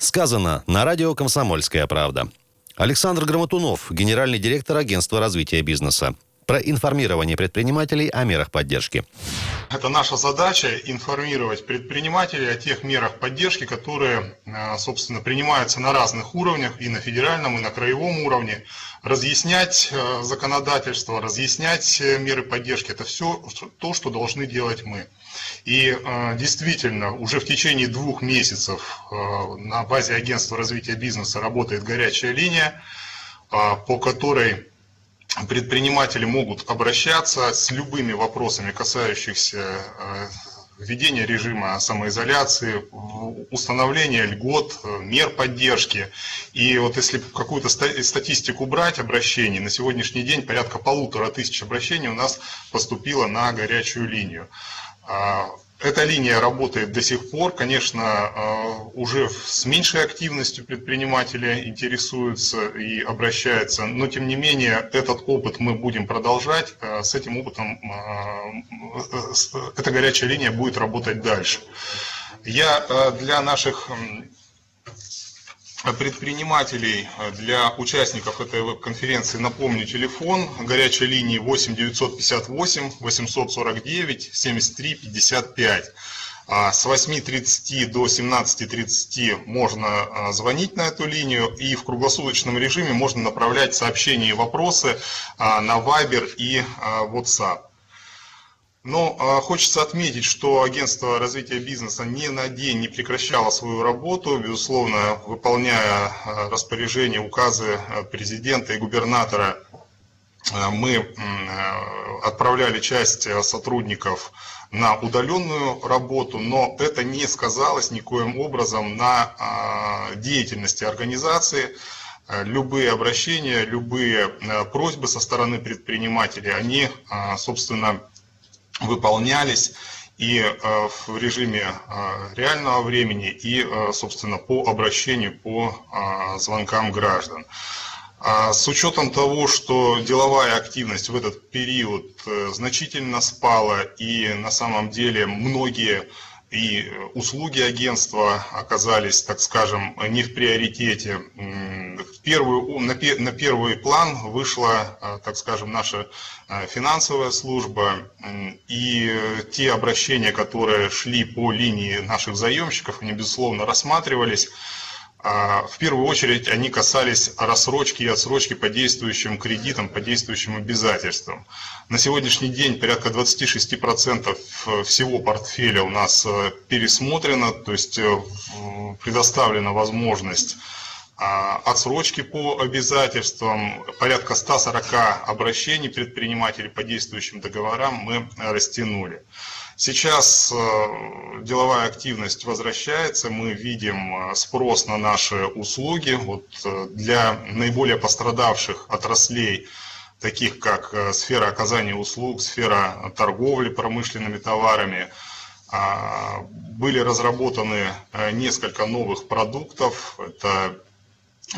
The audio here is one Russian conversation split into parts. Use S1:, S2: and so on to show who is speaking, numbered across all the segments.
S1: Сказано на радио «Комсомольская правда». Александр Грамотунов, генеральный директор агентства развития бизнеса. Про информирование предпринимателей о мерах поддержки.
S2: Это наша задача информировать предпринимателей о тех мерах поддержки, которые, э, собственно, принимаются на разных уровнях, и на федеральном, и на краевом уровне. Разъяснять э, законодательство, разъяснять э, меры поддержки – это все то, что должны делать мы. И действительно, уже в течение двух месяцев на базе агентства развития бизнеса работает горячая линия, по которой предприниматели могут обращаться с любыми вопросами, касающихся э, введения режима самоизоляции, установления льгот, мер поддержки. И вот если какую-то статистику брать обращений, на сегодняшний день порядка полутора тысяч обращений у нас поступило на горячую линию. Эта линия работает до сих пор, конечно, э, уже с меньшей активностью предприниматели интересуются и обращаются, но тем не менее этот опыт мы будем продолжать, э, с этим опытом э, эта горячая линия будет работать дальше. Я для наших предпринимателей, для участников этой веб-конференции напомню телефон горячей линии 8 958 849 73 55. С 8.30 до 17.30 можно а, звонить на эту линию и в круглосуточном режиме можно направлять сообщения и вопросы а, на Viber и WhatsApp. Но э, хочется отметить, что агентство развития бизнеса ни на день не прекращало свою работу, безусловно, выполняя э, распоряжения, указы э, президента и губернатора. Э, мы отправляли часть сотрудников на удаленную работу, но это не сказалось никоим образом на деятельности организации любые обращения, любые просьбы со стороны предпринимателей, они, собственно, выполнялись и э, в режиме э, реального времени, и, э, собственно, по обращению по звонкам граждан. А с учетом того, что деловая активность в этот период значительно спала, и на самом деле многие и услуги агентства оказались, так скажем, не в приоритете. В первую, на, на первый план вышла, а, так скажем, наша а, финансовая служба и те обращения, которые шли по линии наших заемщиков, они, безусловно, рассматривались. А, в первую очередь они касались рассрочки и отсрочки по действующим кредитам, по действующим обязательствам. На сегодняшний день порядка 26% всего портфеля у нас э, пересмотрено, то есть э, предоставлена возможность отсрочки по обязательствам, порядка 140 обращений предпринимателей по действующим договорам мы растянули. Сейчас э, деловая активность возвращается, мы видим э, спрос на наши услуги. Вот э, для наиболее пострадавших отраслей, таких как сфера оказания услуг, сфера торговли промышленными товарами, были разработаны несколько новых продуктов. Это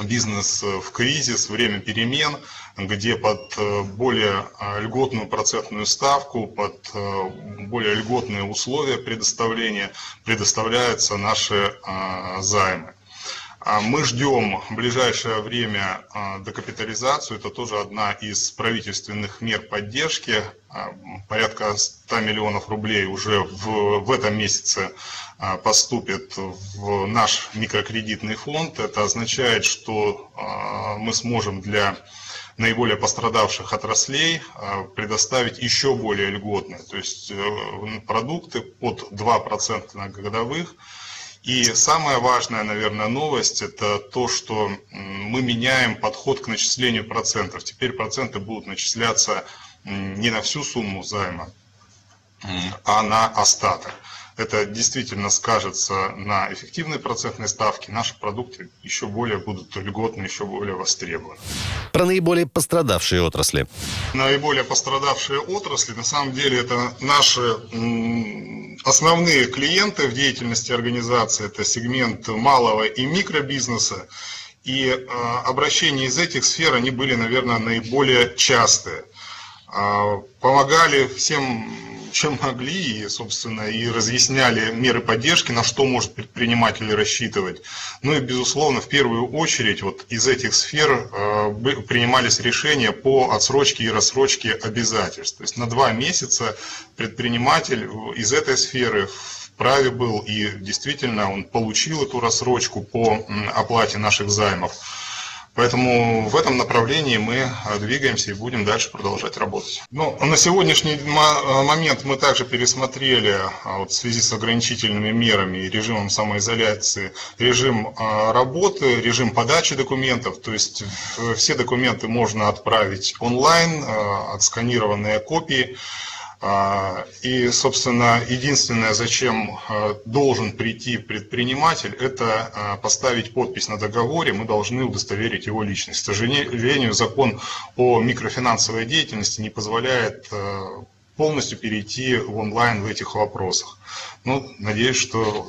S2: бизнес в кризис, время перемен, где под э, более э, льготную процентную ставку, под э, более льготные условия предоставления предоставляются наши займы. А мы ждем в ближайшее время докапитализацию. Это тоже одна из правительственных мер поддержки. Порядка 100 миллионов рублей уже в, в этом месяце поступит в наш микрокредитный фонд. Это означает, что мы сможем для наиболее пострадавших отраслей предоставить еще более льготные, то есть продукты под 2% на годовых. И самая важная, наверное, новость – это то, что мы меняем подход к начислению процентов. Теперь проценты будут начисляться не на всю сумму займа, а на остаток это действительно скажется на эффективной процентной ставке, наши продукты еще более будут льготны, еще более востребованы.
S1: Про наиболее пострадавшие отрасли.
S2: Наиболее пострадавшие отрасли, на самом деле, это наши основные клиенты в деятельности организации, это сегмент малого и микробизнеса. И э, обращения из этих сфер, они были, наверное, наиболее частые. Э, помогали всем чем могли, и, собственно, и разъясняли меры поддержки, на что может предприниматель рассчитывать. Ну и, безусловно, в первую очередь вот из этих сфер э, принимались решения по отсрочке и рассрочке обязательств. То есть на два месяца предприниматель из этой сферы вправе был и действительно он получил эту рассрочку по оплате наших займов. Поэтому в этом направлении мы э, двигаемся и будем дальше продолжать работать. Ну, на сегодняшний э, момент мы также пересмотрели а, вот, в связи с ограничительными мерами и режимом самоизоляции режим э, работы, режим подачи документов. То есть все документы можно отправить онлайн, отсканированные копии. А, и, собственно, единственное, зачем а, должен прийти предприниматель, это а, поставить подпись на договоре, мы должны удостоверить его личность. К сожалению, закон о микрофинансовой деятельности не позволяет полностью перейти в онлайн в этих вопросах. Ну, надеюсь, что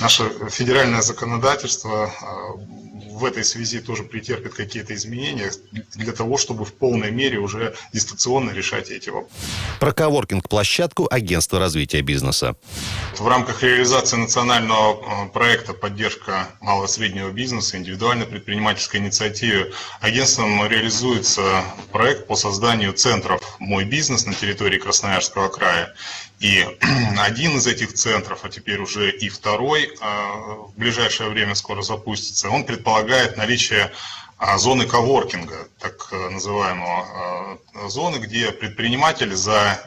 S2: наше федеральное законодательство в этой связи тоже претерпит какие-то изменения для того, чтобы в полной мере уже дистанционно решать эти вопросы.
S1: Про коворкинг-площадку Агентства развития бизнеса.
S2: В рамках реализации национального э, проекта «Поддержка малого и среднего бизнеса» индивидуальной предпринимательской инициативы агентством реализуется проект по созданию центров «Мой бизнес» на территории Красноярского края. И один из этих центров, а теперь уже и второй, а, в ближайшее время скоро запустится, он предполагает наличие а, зоны коворкинга, так э, называемого а, зоны, где предприниматель за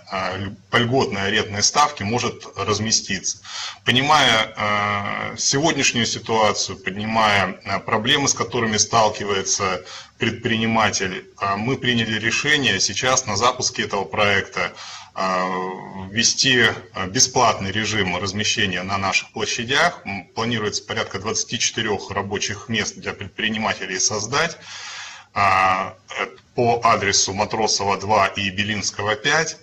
S2: по льготной арендной ставке может разместиться. Понимая сегодняшнюю ситуацию, понимая проблемы, с которыми сталкивается предприниматель, мы приняли решение сейчас на запуске этого проекта ввести бесплатный режим размещения на наших площадях. Планируется порядка 24 рабочих мест для предпринимателей создать а, по адресу Матросова 2 и Белинского 5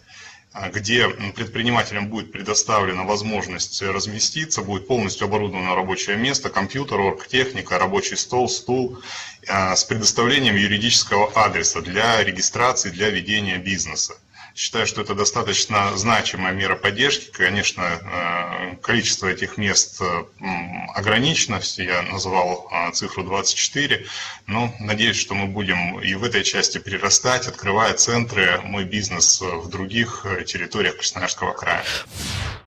S2: где предпринимателям будет предоставлена возможность разместиться, будет полностью оборудовано рабочее место, компьютер, оргтехника, рабочий стол, стул с предоставлением юридического адреса для регистрации, для ведения бизнеса. Считаю, что это достаточно значимая мера поддержки. Конечно, э, количество этих мест э, ограничено, я назвал э, цифру 24, но надеюсь, что мы будем и в этой части прирастать, открывая центры «Мой бизнес» в других территориях Красноярского края.